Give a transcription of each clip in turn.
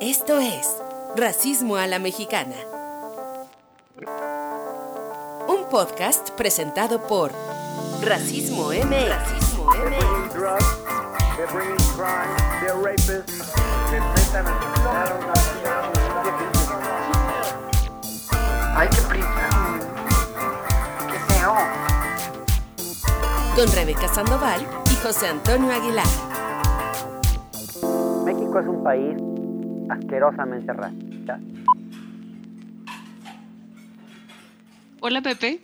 Esto es Racismo a la Mexicana. Un podcast presentado por Racismo MX. Racismo Hay que que feo. Con Rebeca Sandoval y José Antonio Aguilar. México es un país asquerosamente racista. Hola Pepe.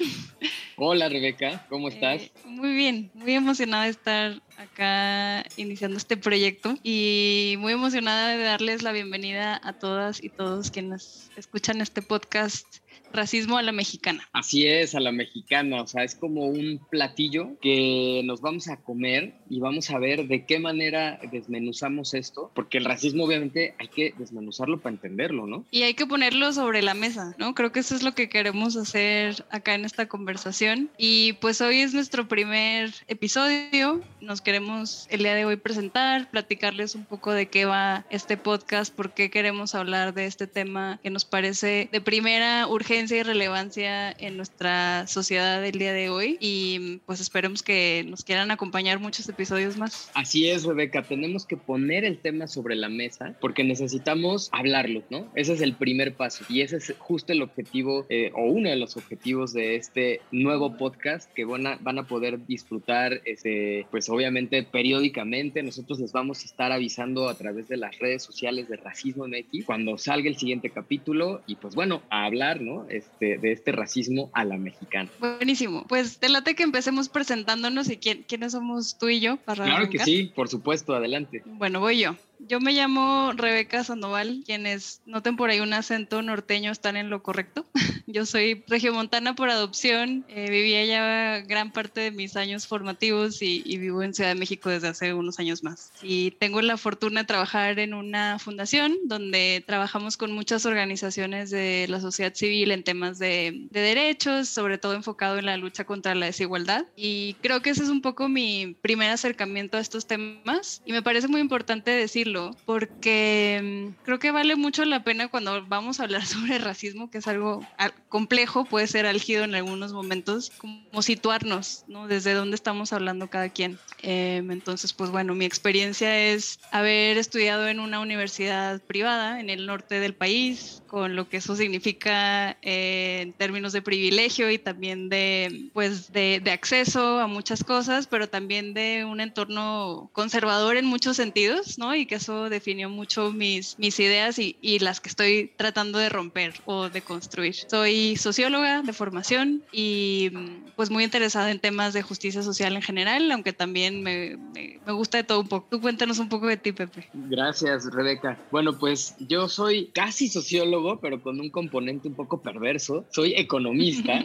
Hola Rebeca, ¿cómo estás? Eh, muy bien, muy emocionada de estar acá iniciando este proyecto y muy emocionada de darles la bienvenida a todas y todos quienes escuchan este podcast racismo a la mexicana. Así es, a la mexicana, o sea, es como un platillo que nos vamos a comer y vamos a ver de qué manera desmenuzamos esto, porque el racismo obviamente hay que desmenuzarlo para entenderlo, ¿no? Y hay que ponerlo sobre la mesa, ¿no? Creo que eso es lo que queremos hacer acá en esta conversación y pues hoy es nuestro primer episodio, nos queremos el día de hoy presentar, platicarles un poco de qué va este podcast, por qué queremos hablar de este tema que nos parece de primera urgencia y relevancia en nuestra sociedad del día de hoy y pues esperemos que nos quieran acompañar muchos episodios más. Así es, Rebeca, tenemos que poner el tema sobre la mesa porque necesitamos hablarlo, ¿no? Ese es el primer paso y ese es justo el objetivo eh, o uno de los objetivos de este nuevo podcast que van a, van a poder disfrutar, este, pues obviamente periódicamente. Nosotros les vamos a estar avisando a través de las redes sociales de Racismo MX cuando salga el siguiente capítulo y pues bueno, a hablar, ¿no? Este, de este racismo a la mexicana. Buenísimo. Pues te late que empecemos presentándonos y quién, quiénes somos tú y yo para Claro que sí, por supuesto, adelante. Bueno, voy yo. Yo me llamo Rebeca Sandoval, quienes noten por ahí un acento norteño están en lo correcto. Yo soy regiomontana por adopción, eh, viví allá gran parte de mis años formativos y, vivo en Ciudad de México desde hace unos años más. Y tengo la fortuna de trabajar en una fundación donde trabajamos con muchas organizaciones de la sociedad civil en temas de, de derechos, sobre todo enfocado en la lucha contra la desigualdad. Y creo que ese es un poco mi primer acercamiento a estos temas y me parece muy importante decir porque mm, creo que vale mucho la pena cuando vamos a hablar sobre racismo, que es algo complejo, puede ser álgido en algunos momentos, como situarnos, ¿no? Desde dónde estamos hablando cada quien. Em, entonces, pues bueno, mi experiencia es haber estudiado en una universidad privada en el norte del país, con lo que eso significa eh, en términos de privilegio y también de, pues, de, de acceso a muchas cosas, pero también de un entorno conservador en muchos sentidos, ¿no? Y que eso definió mucho mis, mis ideas y, y, las que estoy tratando de romper o de construir. Soy socióloga de formación y pues muy interesada en temas de justicia social en general, aunque también me, me, gusta de todo un poco. Tú cuéntanos un poco de ti, Pepe. Gracias, Rebeca. Bueno, pues yo soy casi sociólogo, pero con un componente un poco perverso. Soy economista.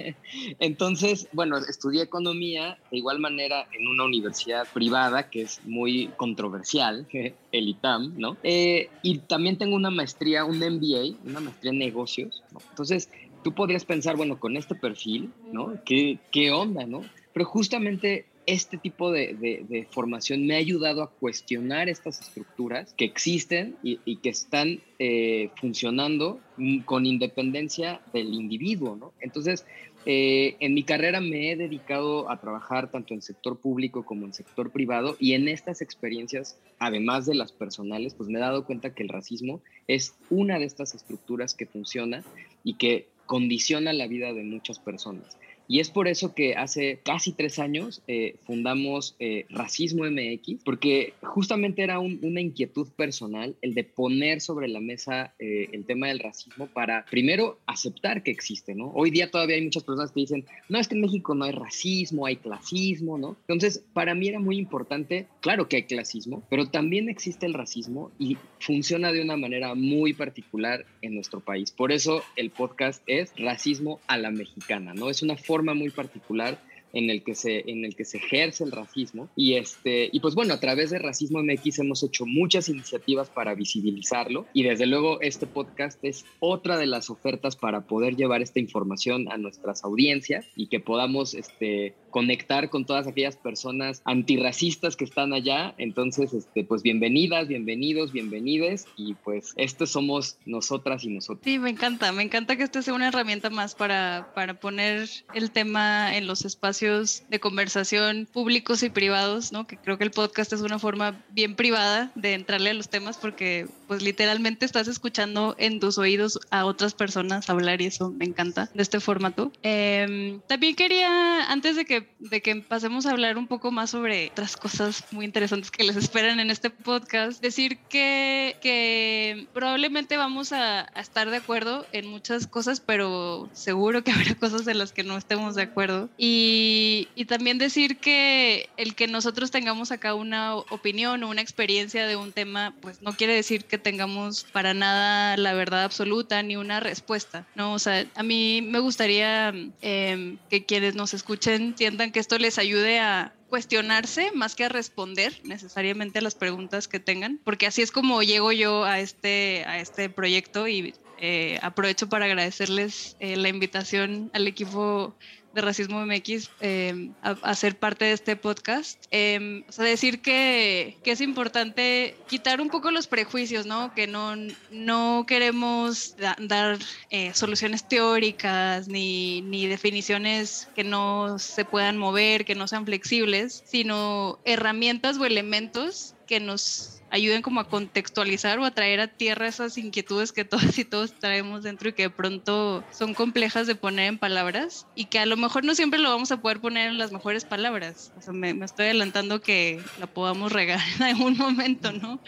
Entonces, bueno, estudié economía de igual manera en una universidad privada que es muy controversial el ITAM, ¿no? Eh, y también tengo una maestría, un MBA, una maestría en negocios, ¿no? Entonces, tú podrías pensar, bueno, con este perfil, ¿no? ¿Qué, onda, no? Pero justamente este tipo de, formación me ha ayudado a cuestionar estas estructuras que existen y, que están eh, funcionando con independencia del individuo, ¿no? Entonces, eh, en mi carrera me he dedicado a trabajar tanto en sector público como en sector privado y en estas experiencias, además de las personales, pues me he dado cuenta que el racismo es una de estas estructuras que funciona y que condiciona la vida de muchas personas. Y es por eso que hace casi tres años eh, fundamos eh, Racismo MX, porque justamente era una inquietud personal el de poner sobre la mesa eh, el tema del racismo para, primero, aceptar que existe, ¿no? Hoy día todavía hay muchas personas que dicen, no, es que en México no hay racismo, hay clasismo, ¿no? Entonces, para mí era muy importante, claro que hay clasismo, pero también existe el racismo y funciona de una manera muy particular en nuestro país. Por eso el podcast es Racismo a la Mexicana, ¿no? Es una forma muy particular en el que se en el que se ejerce el racismo. Y este y pues bueno a través de racismo MX hemos hecho muchas iniciativas para visibilizarlo. Y desde luego este podcast es otra de las ofertas para poder llevar esta información a nuestras audiencias y que podamos este conectar con todas aquellas personas antirracistas que están allá. Entonces, este, pues bienvenidas, bienvenidos, bienvenides y pues estos somos nosotras y nosotros. Sí, me encanta, me encanta que esta sea una herramienta más para, para poner el tema en los espacios de conversación públicos y privados, ¿no? Que creo que el podcast es una forma bien privada de entrarle a los temas porque pues literalmente estás escuchando en tus oídos a otras personas hablar y eso me encanta de este formato. Em, también quería, antes de que, de que pasemos a hablar un poco más sobre otras cosas muy interesantes que les esperan en este podcast, decir que, que probablemente vamos a, a estar de acuerdo en muchas cosas, pero seguro que habrá cosas en las que no estemos de acuerdo. Y, y también decir que el que nosotros tengamos acá una opinión o una experiencia de un tema, pues no quiere decir que tengamos para nada la verdad absoluta ni una respuesta, ¿no? O sea, a mí me gustaría eh, que quienes nos escuchen que esto les ayude a cuestionarse más que a responder necesariamente a las preguntas que tengan, porque así es como llego yo a este, a este proyecto y eh, aprovecho para agradecerles eh, la invitación al equipo de Racismo MX eh, a, a, ser parte de este podcast. Eh, o sea, decir que, que, es importante quitar un poco los prejuicios, ¿no? Que no, no queremos da, dar eh, soluciones teóricas ni, ni definiciones que no se puedan mover, que no sean flexibles, sino herramientas o elementos que nos ayuden como a contextualizar o a traer a tierra esas inquietudes que todas y todos traemos dentro y que de pronto son complejas de poner en palabras y que a lo mejor no siempre lo vamos a poder poner en las mejores palabras. O sea, me, me estoy adelantando que la podamos regar en algún momento, ¿no?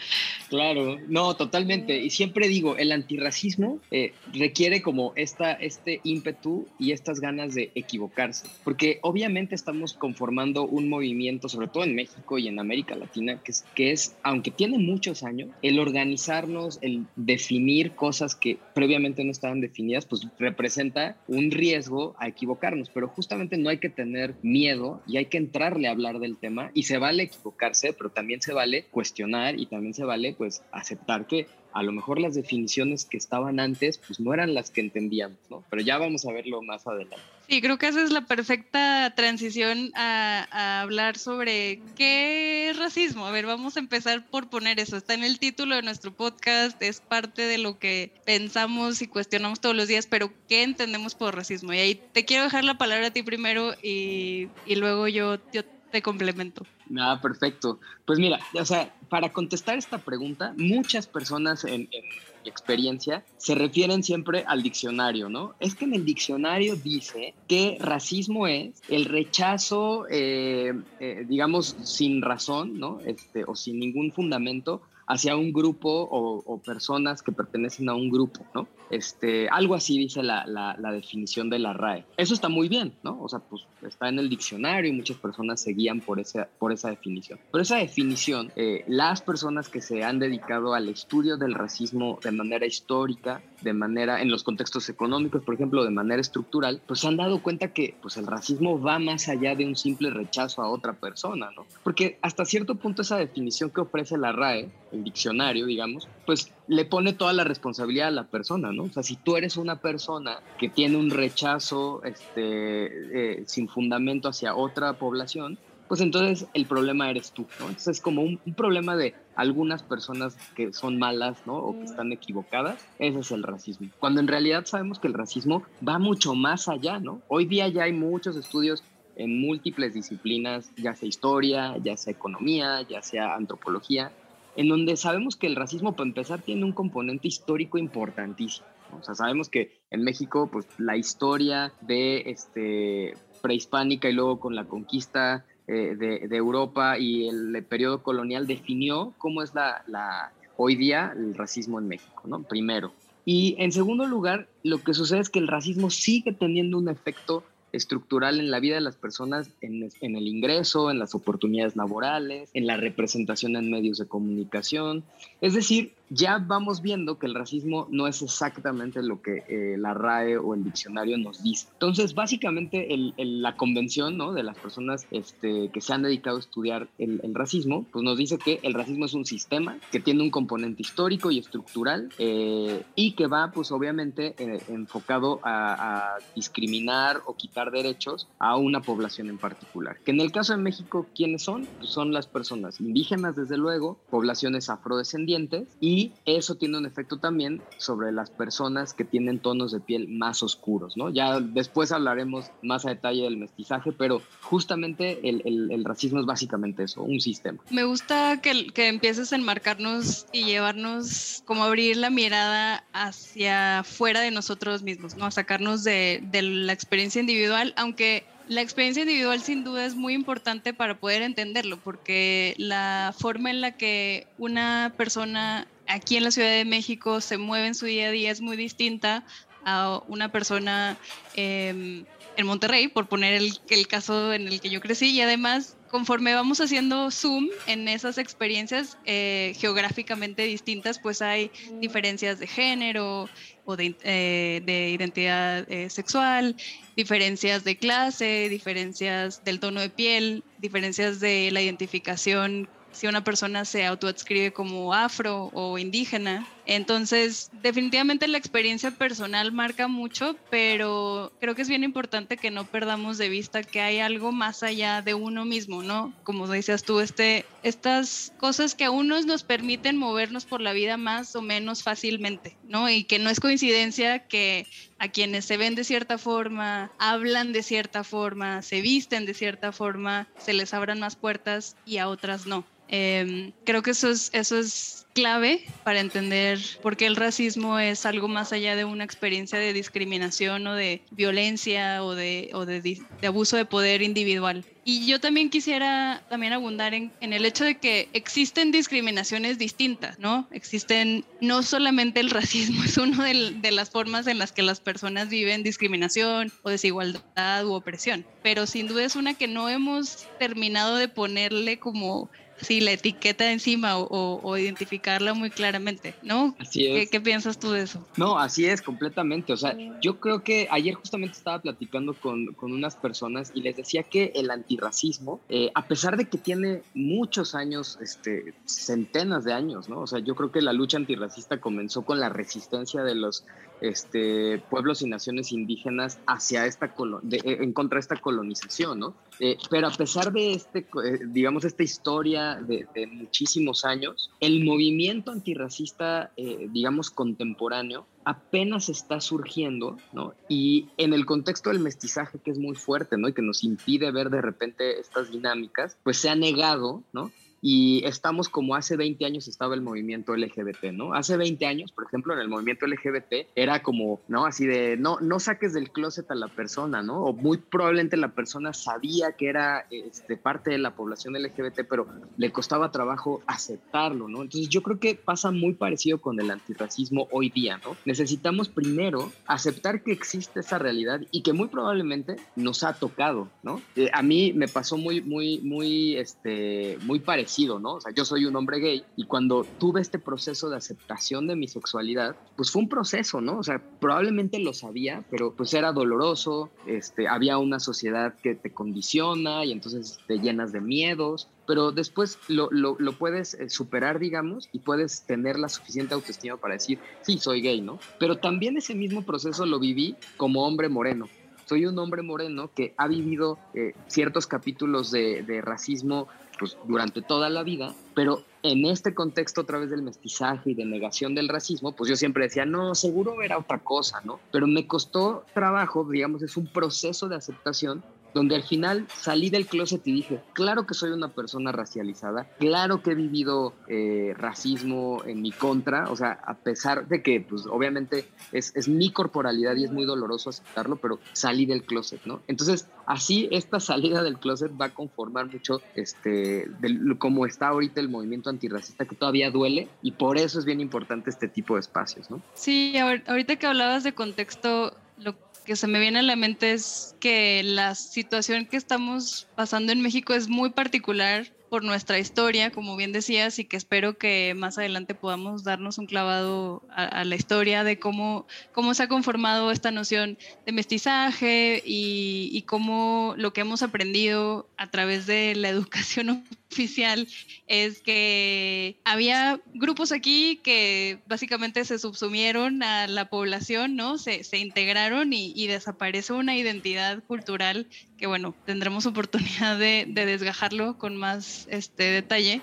Claro, no, totalmente. Y siempre digo, el antirracismo eh, requiere como esta, este ímpetu y estas ganas de equivocarse, porque obviamente estamos conformando un movimiento, sobre todo en México y en América Latina, que es, que es aunque tiene muchos años, el organizarnos, el definir cosas que previamente no estaban definidas, pues representa un riesgo a equivocarnos, pero justamente no hay que tener miedo y hay que entrarle a hablar del tema y se vale equivocarse, pero también se vale cuestionar y también se vale pues aceptar que a lo mejor las definiciones que estaban antes pues no eran las que entendíamos, ¿no? Pero ya vamos a verlo más adelante. Sí, creo que esa es la perfecta transición a, hablar sobre qué es racismo. A ver, vamos a empezar por poner eso. Está en el título de nuestro podcast, es parte de lo que pensamos y cuestionamos todos los días, pero ¿qué entendemos por racismo? Y ahí te quiero dejar la palabra a ti primero y, luego yo, te complemento. Nada, ah, perfecto. Pues mira, o sea, para contestar esta pregunta, muchas personas en, en, experiencia se refieren siempre al diccionario, ¿no? Es que en el diccionario dice que racismo es el rechazo, eh, eh, digamos, sin razón, ¿no? Este, o sin ningún fundamento hacia un grupo o, o, personas que pertenecen a un grupo, ¿no? Este, algo así dice la, definición de la RAE. Eso está muy bien, ¿no? O sea, pues está en el diccionario y muchas personas se guían por esa definición. Pero esa definición, eh, las personas que se han dedicado al estudio del racismo de manera histórica, de manera, en los contextos económicos, por ejemplo, de manera estructural, pues se han dado cuenta que pues, el racismo va más allá de un simple rechazo a otra persona, ¿no? Porque hasta cierto punto esa definición que ofrece la RAE, el diccionario, digamos, pues le pone toda la responsabilidad a la persona, ¿no? O sea, si tú eres una persona que tiene un rechazo este, eh, sin fundamento hacia otra población, pues entonces el problema eres tú, ¿no? Entonces es como un, un, problema de algunas personas que son malas, ¿no? O que están equivocadas, ese es el racismo. Cuando en realidad sabemos que el racismo va mucho más allá, ¿no? Hoy día ya hay muchos estudios en múltiples disciplinas, ya sea historia, ya sea economía, ya sea antropología, en donde sabemos que el racismo, para empezar, tiene un componente histórico importantísimo. O sea, sabemos que en México, pues la historia de este, prehispánica y luego con la conquista eh, de, Europa y el, el, periodo colonial definió cómo es la, hoy día el racismo en México, ¿no? Primero. Y en segundo lugar, lo que sucede es que el racismo sigue teniendo un efecto estructural en la vida de las personas, en, el ingreso, en las oportunidades laborales, en la representación en medios de comunicación. Es decir, ya vamos viendo que el racismo no es exactamente lo que eh, la RAE o el diccionario nos dice. Entonces, básicamente, la convención ¿no? de las personas este, que se han dedicado a estudiar el, racismo, pues nos dice que el racismo es un sistema que tiene un componente histórico y estructural eh, y que va, pues obviamente, eh, enfocado a, a, discriminar o quitar derechos a una población en particular. Que en el caso de México, ¿quiénes son? Pues son las personas indígenas, desde luego, poblaciones afrodescendientes y y eso tiene un efecto también sobre las personas que tienen tonos de piel más oscuros, ¿no? Ya después hablaremos más a detalle del mestizaje, pero justamente el, racismo es básicamente eso, un sistema. Me gusta que, que empieces a enmarcarnos y llevarnos, como abrir la mirada hacia fuera de nosotros mismos, ¿no? A sacarnos de, de la experiencia individual, aunque la experiencia individual sin duda es muy importante para poder entenderlo, porque la forma en la que una persona aquí en la Ciudad de México se mueve en su día a día es muy distinta a una persona em, en Monterrey, por poner el, caso en el que yo crecí, y además conforme vamos haciendo zoom en esas experiencias eh, geográficamente distintas, pues hay diferencias de género o de, eh, identidad eh, sexual, diferencias de clase, diferencias del tono de piel, diferencias de la identificación si una persona se autoadscribe como afro o indígena. Entonces, definitivamente la experiencia personal marca mucho, pero creo que es bien importante que no perdamos de vista que hay algo más allá de uno mismo, ¿no? Como decías tú, este, estas cosas que a unos nos permiten movernos por la vida más o menos fácilmente, ¿no? Y que no es coincidencia que a quienes se ven de cierta forma, hablan de cierta forma, se visten de cierta forma, se les abran más puertas y a otras no. Em, creo que eso es, eso es clave para entender por qué el racismo es algo más allá de una experiencia de discriminación o de violencia o de, o de, abuso de poder individual. Y yo también quisiera también abundar en, en, el hecho de que existen discriminaciones distintas, ¿no? Existen, no solamente el racismo es una de, de, las formas en las que las personas viven discriminación o desigualdad u opresión, pero sin duda es una que no hemos terminado de ponerle como sí, la etiqueta encima o, identificarla muy claramente, ¿no? Así es. ¿Qué, piensas tú de eso? No, así es, completamente. O sea, yo creo que ayer justamente estaba platicando con, unas personas y les decía que el antirracismo, eh, a pesar de que tiene muchos años, este, centenas de años, ¿no? O sea, yo creo que la lucha antirracista comenzó con la resistencia de los este, pueblos y naciones indígenas hacia esta en contra de esta colonización, ¿no? Eh, pero a pesar de este, eh, digamos, esta historia de, muchísimos años, el movimiento antirracista, eh, digamos, contemporáneo, apenas está surgiendo, ¿no? Y en el contexto del mestizaje, que es muy fuerte, ¿no? Y que nos impide ver de repente estas dinámicas, pues se ha negado, ¿no? Y estamos como hace 20 años estaba el movimiento LGBT, ¿no? Hace 20 años, por ejemplo, en el movimiento LGBT era como, ¿no? Así de, no, no saques del closet a la persona, ¿no? O muy probablemente la persona sabía que era este, parte de la población LGBT, pero le costaba trabajo aceptarlo, ¿no? Entonces yo creo que pasa muy parecido con el antirracismo hoy día, ¿no? Necesitamos primero aceptar que existe esa realidad y que muy probablemente nos ha tocado, ¿no? Eh, a mí me pasó muy, muy, muy, este, muy parecido ¿no? O sea, yo soy un hombre gay y cuando tuve este proceso de aceptación de mi sexualidad, pues fue un proceso, ¿no? O sea, probablemente lo sabía, pero pues era doloroso, este, había una sociedad que te condiciona y entonces te llenas de miedos, pero después lo, lo, lo, puedes eh, superar, digamos, y puedes tener la suficiente autoestima para decir, sí, soy gay, ¿no? Pero también ese mismo proceso lo viví como hombre moreno. Soy un hombre moreno que ha vivido eh, ciertos capítulos de, de racismo pues, durante toda la vida, pero en este contexto a través del mestizaje y de negación del racismo, pues yo siempre decía, no, seguro era otra cosa, ¿no? Pero me costó trabajo, digamos, es un proceso de aceptación donde al final salí del closet y dije, claro que soy una persona racializada, claro que he vivido eh, racismo en mi contra, o sea, a pesar de que, pues obviamente es, es, mi corporalidad y es muy doloroso aceptarlo, pero salí del closet, ¿no? Entonces, así esta salida del closet va a conformar mucho, este, de, como está ahorita el movimiento antirracista, que todavía duele, y por eso es bien importante este tipo de espacios, ¿no? Sí, ahorita que hablabas de contexto, lo que se me viene a la mente es que la situación que estamos pasando en México es muy particular por nuestra historia, como bien decías, y que espero que más adelante podamos darnos un clavado a, la historia de cómo, cómo se ha conformado esta noción de mestizaje y, cómo lo que hemos aprendido a través de la educación oficial es que había grupos aquí que básicamente se subsumieron a la población, ¿no? Se, se integraron y, y, desaparece una identidad cultural que, bueno, tendremos oportunidad de, de desgajarlo con más este, detalle.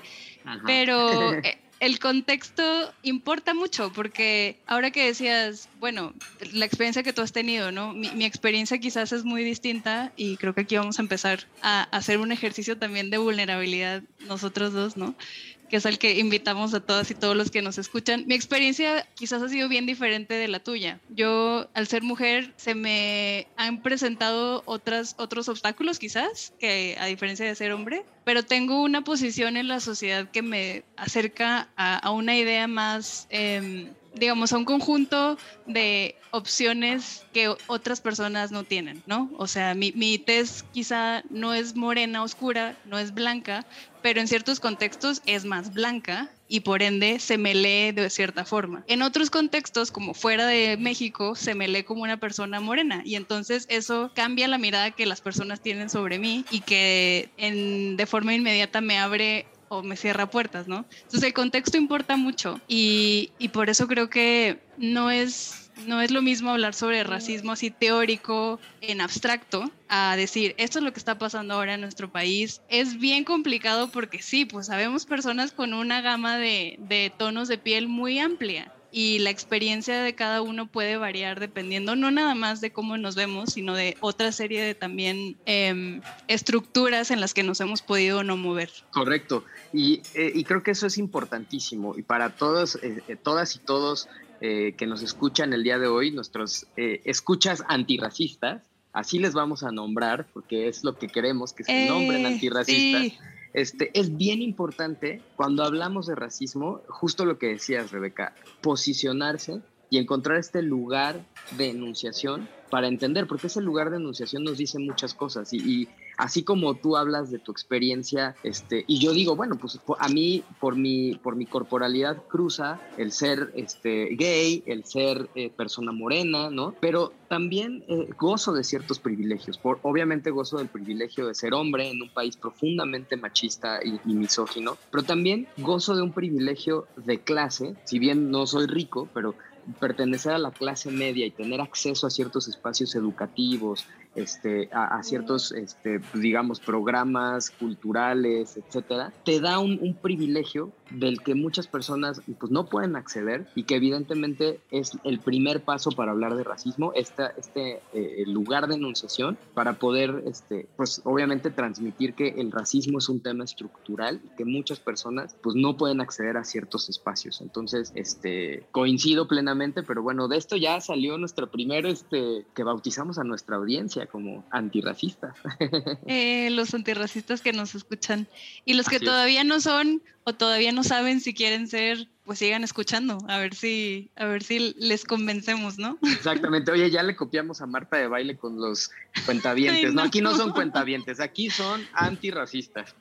Pero eh, el contexto importa mucho porque ahora que decías, bueno, la experiencia que tú has tenido, ¿no? Mi, experiencia quizás es muy distinta y creo que aquí vamos a empezar a hacer un ejercicio también de vulnerabilidad nosotros dos, ¿no? Que es el que invitamos a todas y todos los que nos escuchan. Mi experiencia quizás ha sido bien diferente de la tuya. Yo, al ser mujer, se me han presentado otras, otros obstáculos quizás, que a diferencia de ser hombre, pero tengo una posición en la sociedad que me acerca a, una idea más... Em, digamos, a un conjunto de opciones que otras personas no tienen, ¿no? O sea, mi, mi tez quizá no es morena oscura, no es blanca, pero en ciertos contextos es más blanca y por ende se me lee de cierta forma. En otros contextos, como fuera de México, se me lee como una persona morena y entonces eso cambia la mirada que las personas tienen sobre mí y que en, de forma inmediata me abre o me cierra puertas, ¿no? Entonces el contexto importa mucho y, y por eso creo que no es no es lo mismo hablar sobre racismo así teórico en abstracto a decir esto es lo que está pasando ahora en nuestro país. Es bien complicado porque sí, pues sabemos personas con una gama de, de tonos de piel muy amplia y la experiencia de cada uno puede variar dependiendo no nada más de cómo nos vemos, sino de otra serie de también eh, estructuras en las que nos hemos podido no mover. Correcto, y, eh, y creo que eso es importantísimo y para todos, eh, eh todas y todos eh, que nos escuchan el día de hoy, nuestros eh, escuchas antirracistas, así les vamos a nombrar, porque es lo que queremos, que se nombren antirracistas. Este, es bien importante cuando hablamos de racismo, justo lo que decías, Rebeca, posicionarse y encontrar este lugar de enunciación para entender, porque ese lugar de enunciación nos dice muchas cosas y, así como tú hablas de tu experiencia, este, y yo digo, bueno, pues a mí por mi, por mi corporalidad cruza el ser este, gay, el ser eh, persona morena, ¿no? Pero también eh, gozo de ciertos privilegios, por, obviamente gozo del privilegio de ser hombre en un país profundamente machista y, y misógino, pero también gozo de un privilegio de clase, si bien no soy rico, pero pertenecer a la clase media y tener acceso a ciertos espacios educativos, este, a, ciertos, este, digamos, programas culturales, etcétera, te da un, privilegio del que muchas personas pues, no pueden acceder y que evidentemente es el primer paso para hablar de racismo, esta, este eh, lugar de enunciación para poder, este, pues obviamente transmitir que el racismo es un tema estructural y que muchas personas pues no pueden acceder a ciertos espacios. Entonces, este, coincido plenamente, pero bueno, de esto ya salió nuestro primero, este, que bautizamos a nuestra audiencia como antirracistas. Eh, los antirracistas que nos escuchan y los que todavía no son o todavía no saben si quieren ser, pues sigan escuchando, a ver si, a ver si les convencemos, ¿no? Exactamente. Oye, ya le copiamos a Marta de baile con los cuentavientes. no. aquí no son cuentavientes, aquí son antirracistas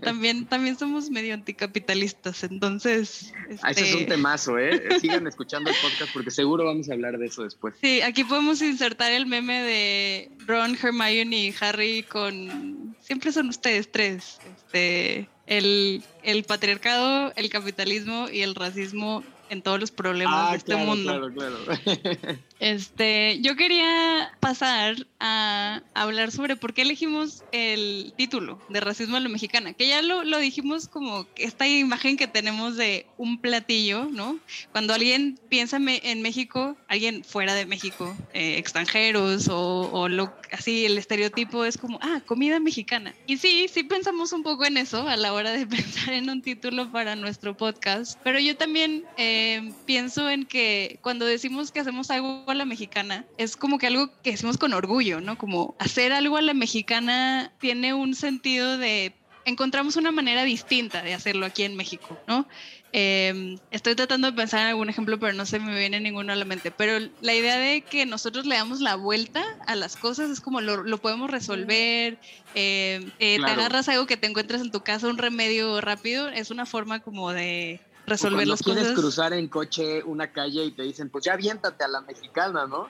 también, también somos medio anticapitalistas, entonces... Ah, ese es un este, temazo, ¿eh? Sigan escuchando el podcast porque seguro vamos a hablar de eso después. Sí, aquí podemos insertar el meme de Ron, Hermione y Harry con... Siempre son ustedes tres. Este, el, el patriarcado, el capitalismo y el racismo en todos los problemas ah, de este mundo. Claro, claro. Este, yo quería pasar a hablar sobre por qué elegimos el título de Racismo a la Mexicana, que ya lo, lo dijimos como esta imagen que tenemos de un platillo, ¿no? Cuando alguien piensa en México, alguien fuera de México, eh, extranjeros o, así el estereotipo es como, ah, comida mexicana. Y sí, sí pensamos un poco en eso a la hora de pensar en un título para nuestro podcast, pero yo también eh, pienso en que cuando decimos que hacemos algo la mexicana es como que algo que decimos con orgullo, ¿no? Como hacer algo a la mexicana tiene un sentido de encontramos una manera distinta de hacerlo aquí en México, ¿no? Em, estoy tratando de pensar en algún ejemplo, pero no se me viene ninguno a la mente. Pero la idea de que nosotros le damos la vuelta a las cosas es como lo, podemos resolver. Em, eh, Te agarras algo que te encuentras en tu casa, un remedio rápido, es una forma como de resolver las cosas. quieres cruzar en coche una calle y te dicen, pues ya aviéntate a la mexicana, ¿no?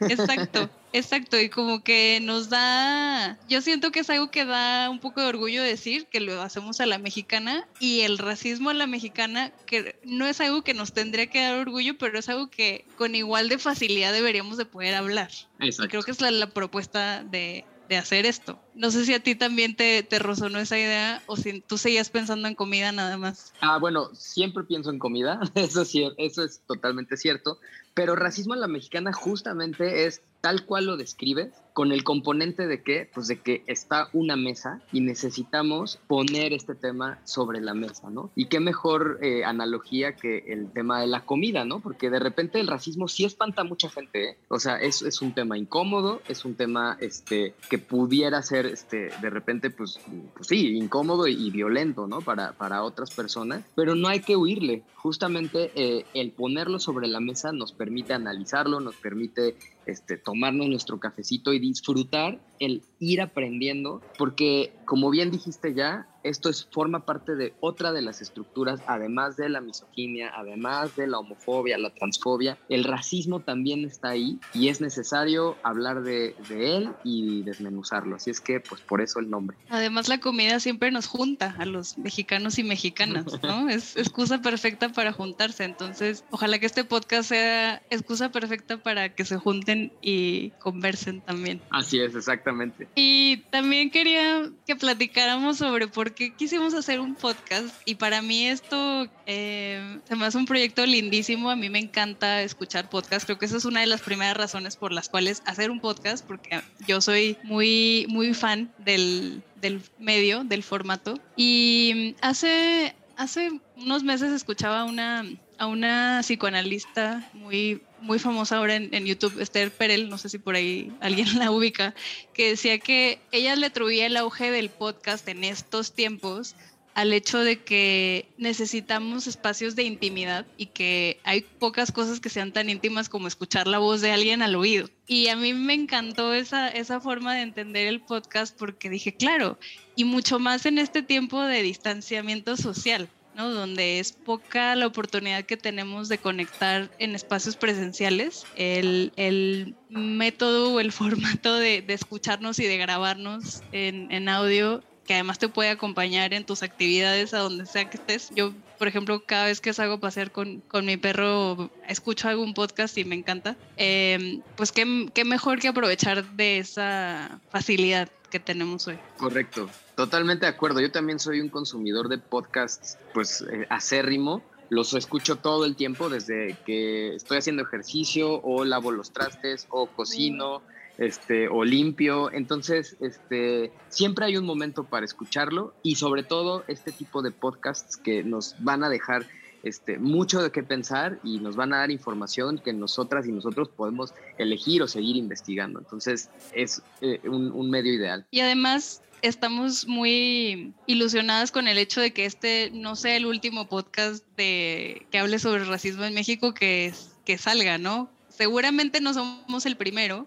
Exacto, exacto. Y como que nos da, yo siento que es algo que da un poco de orgullo decir que lo hacemos a la mexicana y el racismo a la mexicana, que no es algo que nos tendría que dar orgullo, pero es algo que con igual de facilidad deberíamos de poder hablar. Y creo que es la, propuesta de, hacer esto. No sé si a ti también te, te resonó esa idea o si tú seguías pensando en comida nada más. Ah, bueno, siempre pienso en comida, eso, sí, eso es totalmente cierto, pero racismo a la mexicana justamente es tal cual lo describes, con el componente de que, pues de que está una mesa y necesitamos poner este tema sobre la mesa, ¿no? Y qué mejor eh, analogía que el tema de la comida, ¿no? Porque de repente el racismo sí espanta a mucha gente, ¿eh? O sea, es, es un tema incómodo, es un tema este, que pudiera ser, este, de repente, pues, pues sí, incómodo y, violento, ¿no? Para, para otras personas, pero no hay que huirle. Justamente eh, el ponerlo sobre la mesa nos permite analizarlo, nos permite este, tomarnos nuestro cafecito y disfrutar el ir aprendiendo, porque como bien dijiste ya, esto es, forma parte de otra de las estructuras, además de la misoginia, además de la homofobia, la transfobia, el racismo también está ahí y es necesario hablar de, de él y desmenuzarlo. Así es que, pues por eso el nombre. Además, la comida siempre nos junta a los mexicanos y mexicanas, ¿no? es excusa perfecta para juntarse. Entonces, ojalá que este podcast sea excusa perfecta para que se junten y conversen también. Así es, exactamente. Y también quería que platicáramos sobre por qué quisimos hacer un podcast y para mí esto eh, se me hace un proyecto lindísimo. A mí me encanta escuchar podcast. Creo que esa es una de las primeras razones por las cuales hacer un podcast, porque yo soy muy, muy fan del, del medio, del formato. Y hace, hace unos meses escuchaba una, a una psicoanalista muy muy famosa ahora en, YouTube, Esther Perel, no sé si por ahí alguien la ubica, que decía que ella le atribuía el auge del podcast en estos tiempos al hecho de que necesitamos espacios de intimidad y que hay pocas cosas que sean tan íntimas como escuchar la voz de alguien al oído. Y a mí me encantó esa, esa forma de entender el podcast porque dije, claro, y mucho más en este tiempo de distanciamiento social donde es poca la oportunidad que tenemos de conectar en espacios presenciales, el, método o el formato de, escucharnos y de grabarnos en, audio que además te puede acompañar en tus actividades a donde sea que estés. Yo, por ejemplo, cada vez que salgo a pasear con, mi perro, escucho algún podcast y me encanta. Em, pues qué, qué mejor que aprovechar de esa facilidad que tenemos hoy. Correcto, totalmente de acuerdo. Yo también soy un consumidor de podcasts, pues eh, acérrimo. Los escucho todo el tiempo desde que estoy haciendo ejercicio o lavo los trastes o cocino este, o limpio. Entonces, este, siempre hay un momento para escucharlo y sobre todo este tipo de podcasts que nos van a dejar este, mucho de qué pensar y nos van a dar información que nosotras y nosotros podemos elegir o seguir investigando. Entonces es eh, un, medio ideal. Y además estamos muy ilusionadas con el hecho de que este no sea el último podcast de, que hable sobre racismo en México que, salga, ¿no? Seguramente no somos el primero.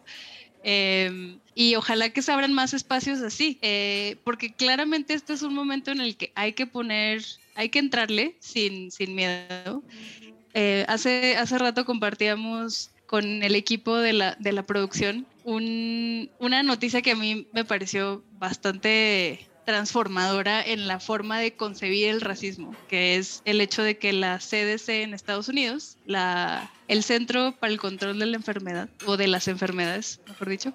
Em, y ojalá que se abran más espacios así, eh, porque claramente este es un momento en el que hay que poner hay que entrarle sin, sin miedo. Eh, hace, hace rato compartíamos con el equipo de la, de la producción una noticia que a mí me pareció bastante transformadora en la forma de concebir el racismo, que es el hecho de que la CDC en Estados Unidos, el Centro para el Control de la Enfermedad, o de las enfermedades, mejor dicho,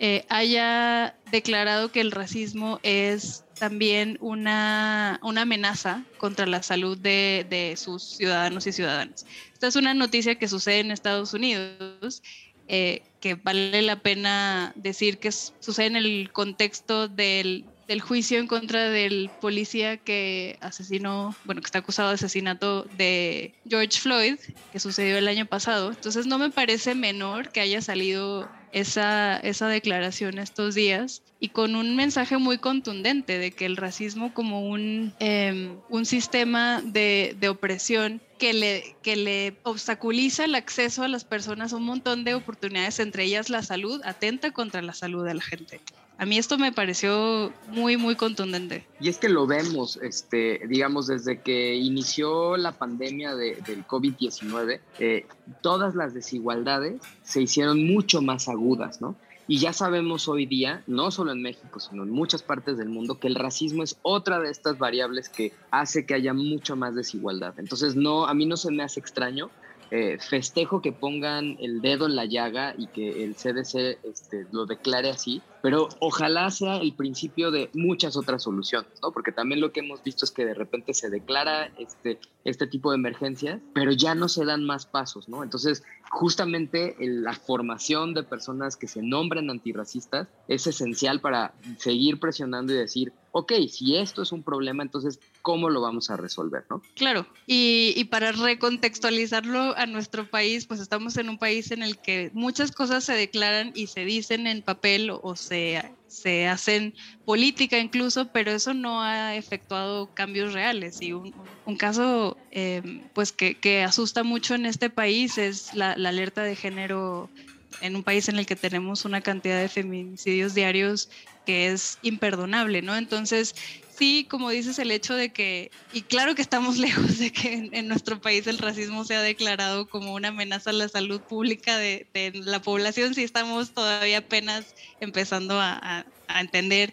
eh, haya declarado que el racismo es también una, una amenaza contra la salud de, sus ciudadanos y ciudadanas. Esta es una noticia que sucede en Estados Unidos, eh, que vale la pena decir que sucede en el contexto del, juicio en contra del policía que asesinó, bueno, que está acusado de asesinato de George Floyd, que sucedió el año pasado. Entonces no me parece menor que haya salido esa, esa declaración estos días y con un mensaje muy contundente de que el racismo como un, em, un sistema de, de opresión que le, que le obstaculiza el acceso a las personas a un montón de oportunidades, entre ellas la salud, atenta contra la salud de la gente. A mí esto me pareció muy, muy contundente. Y es que lo vemos, este, digamos, desde que inició la pandemia de, del COVID-19, eh, todas las desigualdades se hicieron mucho más agudas, ¿no? Y ya sabemos hoy día, no solo en México, sino en muchas partes del mundo, que el racismo es otra de estas variables que hace que haya mucho más desigualdad. Entonces, no, a mí no se me hace extraño eh, festejo que pongan el dedo en la llaga y que el CDC este, lo declare así, pero ojalá sea el principio de muchas otras soluciones, ¿no? Porque también lo que hemos visto es que de repente se declara este, este tipo de emergencias, pero ya no se dan más pasos, ¿no? Entonces, justamente la formación de personas que se nombren antirracistas es esencial para seguir presionando y decir, ok, si esto es un problema, entonces, ¿cómo lo vamos a resolver? ¿no? Claro, y, para recontextualizarlo a nuestro país, pues estamos en un país en el que muchas cosas se declaran y se dicen en papel o se, se hacen política incluso, pero eso no ha efectuado cambios reales. Y un, caso eh, pues que, asusta mucho en este país es la alerta de género en un país en el que tenemos una cantidad de feminicidios diarios que es imperdonable, ¿no? Entonces, sí, como dices, el hecho de que, y claro que estamos lejos de que en, en nuestro país el racismo sea declarado como una amenaza a la salud pública de, de la población, sí estamos todavía apenas empezando a, a, a entender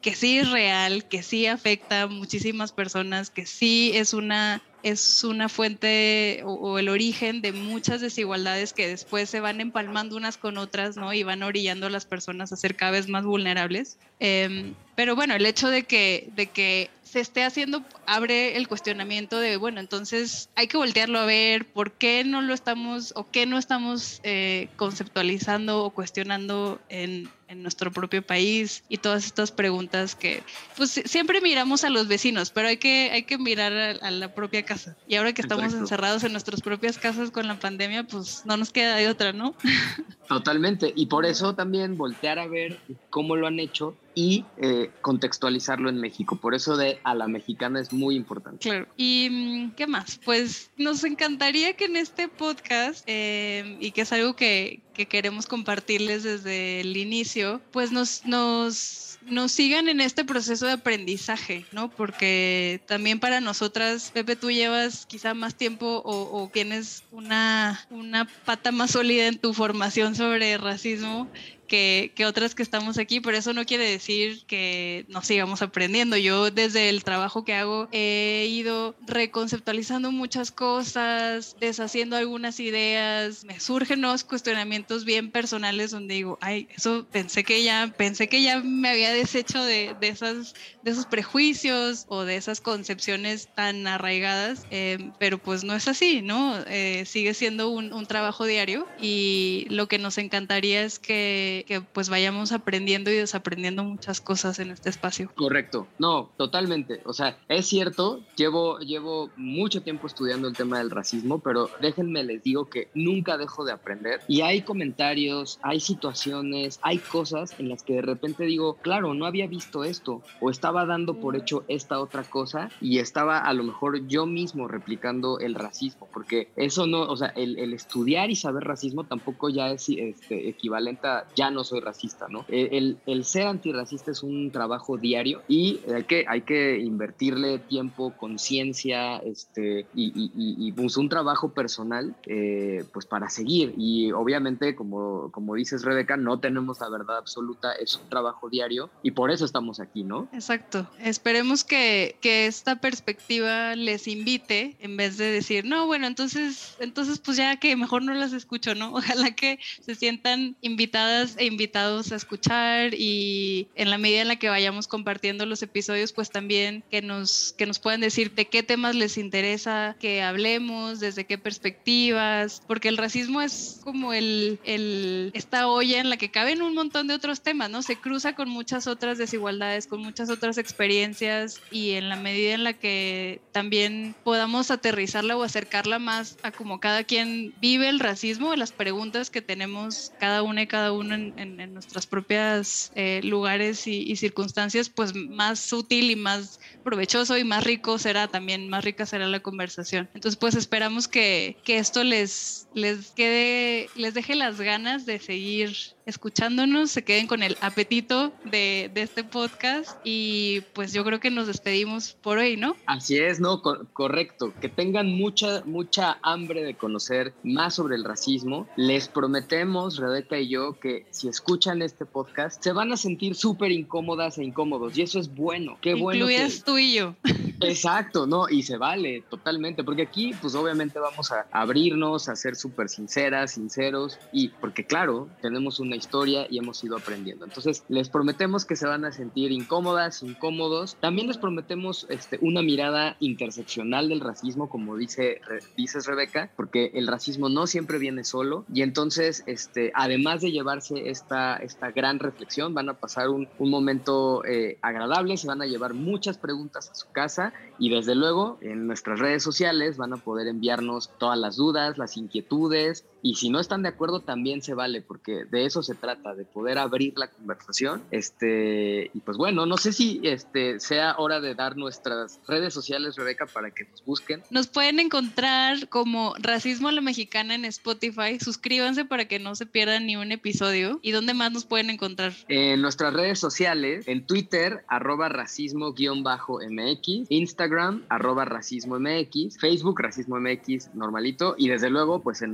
que sí es real, que sí afecta a muchísimas personas, que sí es una es una fuente o, el origen de muchas desigualdades que después se van empalmando unas con otras, ¿no? Y van orillando a las personas a ser cada vez más vulnerables. Eh, pero bueno, el hecho de que, de que se esté haciendo abre el cuestionamiento de, bueno, entonces hay que voltearlo a ver, ¿por qué no lo estamos o qué no estamos eh, conceptualizando o cuestionando en, en, nuestro propio país? Y todas estas preguntas que, pues siempre miramos a los vecinos, pero hay que, hay que mirar a, a la propia casa. Y ahora que estamos Exacto. encerrados en nuestras propias casas con la pandemia, pues no nos queda de otra, ¿no? Totalmente. Y por eso también voltear a ver cómo lo han hecho y eh, contextualizarlo en México. Por eso de a la mexicana es muy importante. Claro. ¿Y mm, qué más? Pues nos encantaría que en este podcast, eh, y que es algo que, que, queremos compartirles desde el inicio, pues nos, nos, nos sigan en este proceso de aprendizaje, ¿no? Porque también para nosotras, Pepe, tú llevas quizá más tiempo o, o tienes una, una pata más sólida en tu formación sobre racismo que, que, otras que estamos aquí, pero eso no quiere decir que no sigamos aprendiendo. Yo desde el trabajo que hago he ido reconceptualizando muchas cosas, deshaciendo algunas ideas, me surgen nuevos cuestionamientos bien personales donde digo, ay, eso pensé que ya, pensé que ya me había deshecho de, de, esas, de esos prejuicios o de esas concepciones tan arraigadas, eh, pero pues no es así, ¿no? Eh, sigue siendo un, un trabajo diario y lo que nos encantaría es que que, pues vayamos aprendiendo y desaprendiendo muchas cosas en este espacio. Correcto, no, totalmente. O sea, es cierto, llevo, llevo mucho tiempo estudiando el tema del racismo, pero déjenme les digo que nunca dejo de aprender y hay comentarios, hay situaciones, hay cosas en las que de repente digo, claro, no había visto esto o estaba dando por hecho esta otra cosa y estaba a lo mejor yo mismo replicando el racismo, porque eso no, o sea, el, el estudiar y saber racismo tampoco ya es este, equivalente a ya no soy racista, ¿no? El, el, ser antirracista es un trabajo diario y hay que, hay que invertirle tiempo, conciencia, este, y, y, y, pues un trabajo personal, eh, pues para seguir. Y obviamente, como, como dices, Rebeca, no tenemos la verdad absoluta, es un trabajo diario y por eso estamos aquí, ¿no? Exacto. Esperemos que, que esta perspectiva les invite en vez de decir, no, bueno, entonces, entonces pues ya que mejor no las escucho, ¿no? Ojalá que se sientan invitadas e invitados a escuchar y en la medida en la que vayamos compartiendo los episodios, pues también que nos, que nos puedan decir de qué temas les interesa que hablemos, desde qué perspectivas, porque el racismo es como el, el, esta olla en la que caben un montón de otros temas, ¿no? Se cruza con muchas otras desigualdades, con muchas otras experiencias y en la medida en la que también podamos aterrizarla o acercarla más a como cada quien vive el racismo, las preguntas que tenemos cada una y cada uno en, en, nuestras propias eh, lugares y, y, circunstancias, pues más útil y más provechoso y más rico será también, más rica será la conversación. Entonces, pues esperamos que, que esto les, les quede, les deje las ganas de seguir escuchándonos, se queden con el apetito de, de, este podcast y pues yo creo que nos despedimos por hoy, ¿no? Así es, ¿no? correcto, que tengan mucha, mucha hambre de conocer más sobre el racismo. Les prometemos, Rebeca y yo, que si escuchan este podcast se van a sentir súper incómodas e incómodos y eso es bueno, qué bueno. Incluyes tú y yo. Exacto, ¿no? Y se vale totalmente, porque aquí pues obviamente vamos a abrirnos, a ser súper sinceras, sinceros y porque claro, tenemos una historia y hemos ido aprendiendo. Entonces, les prometemos que se van a sentir incómodas, incómodos. También les prometemos este, una mirada interseccional del racismo, como dice, dices Rebeca, porque el racismo no siempre viene solo. Y entonces, este, además de llevarse esta, esta gran reflexión, van a pasar un, un momento eh, agradable, se van a llevar muchas preguntas a su casa y desde luego en nuestras redes sociales van a poder enviarnos todas las dudas, las inquietudes y si no están de acuerdo también se vale porque de eso se trata, de poder abrir la conversación. Este, y pues bueno, no sé si este, sea hora de dar nuestras redes sociales, Rebeca, para que nos busquen. Nos pueden encontrar como Racismo a la Mexicana en Spotify. Suscríbanse para que no se pierdan ni un episodio. ¿Y dónde más nos pueden encontrar? En nuestras redes sociales, en Twitter, arroba racismo-mx, Instagram, arroba racismo mx, Facebook, racismo mx normalito, y desde luego, pues en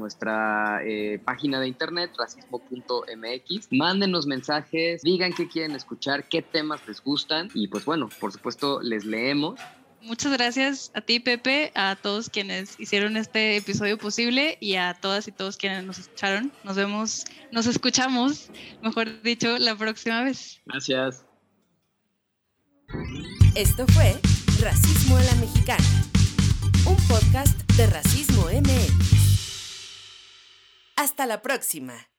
nuestra eh, página de internet, racismo.mx. Mándenos mensajes, digan qué quieren escuchar, qué temas les gustan, y pues bueno, por supuesto, les leemos. Muchas gracias a ti, Pepe, a todos quienes hicieron este episodio posible y a todas y todos quienes nos escucharon. Nos vemos, nos escuchamos, mejor dicho, la próxima vez. Gracias. Esto fue Racismo a la Mexicana, un podcast de Racismo MX. Hasta la próxima.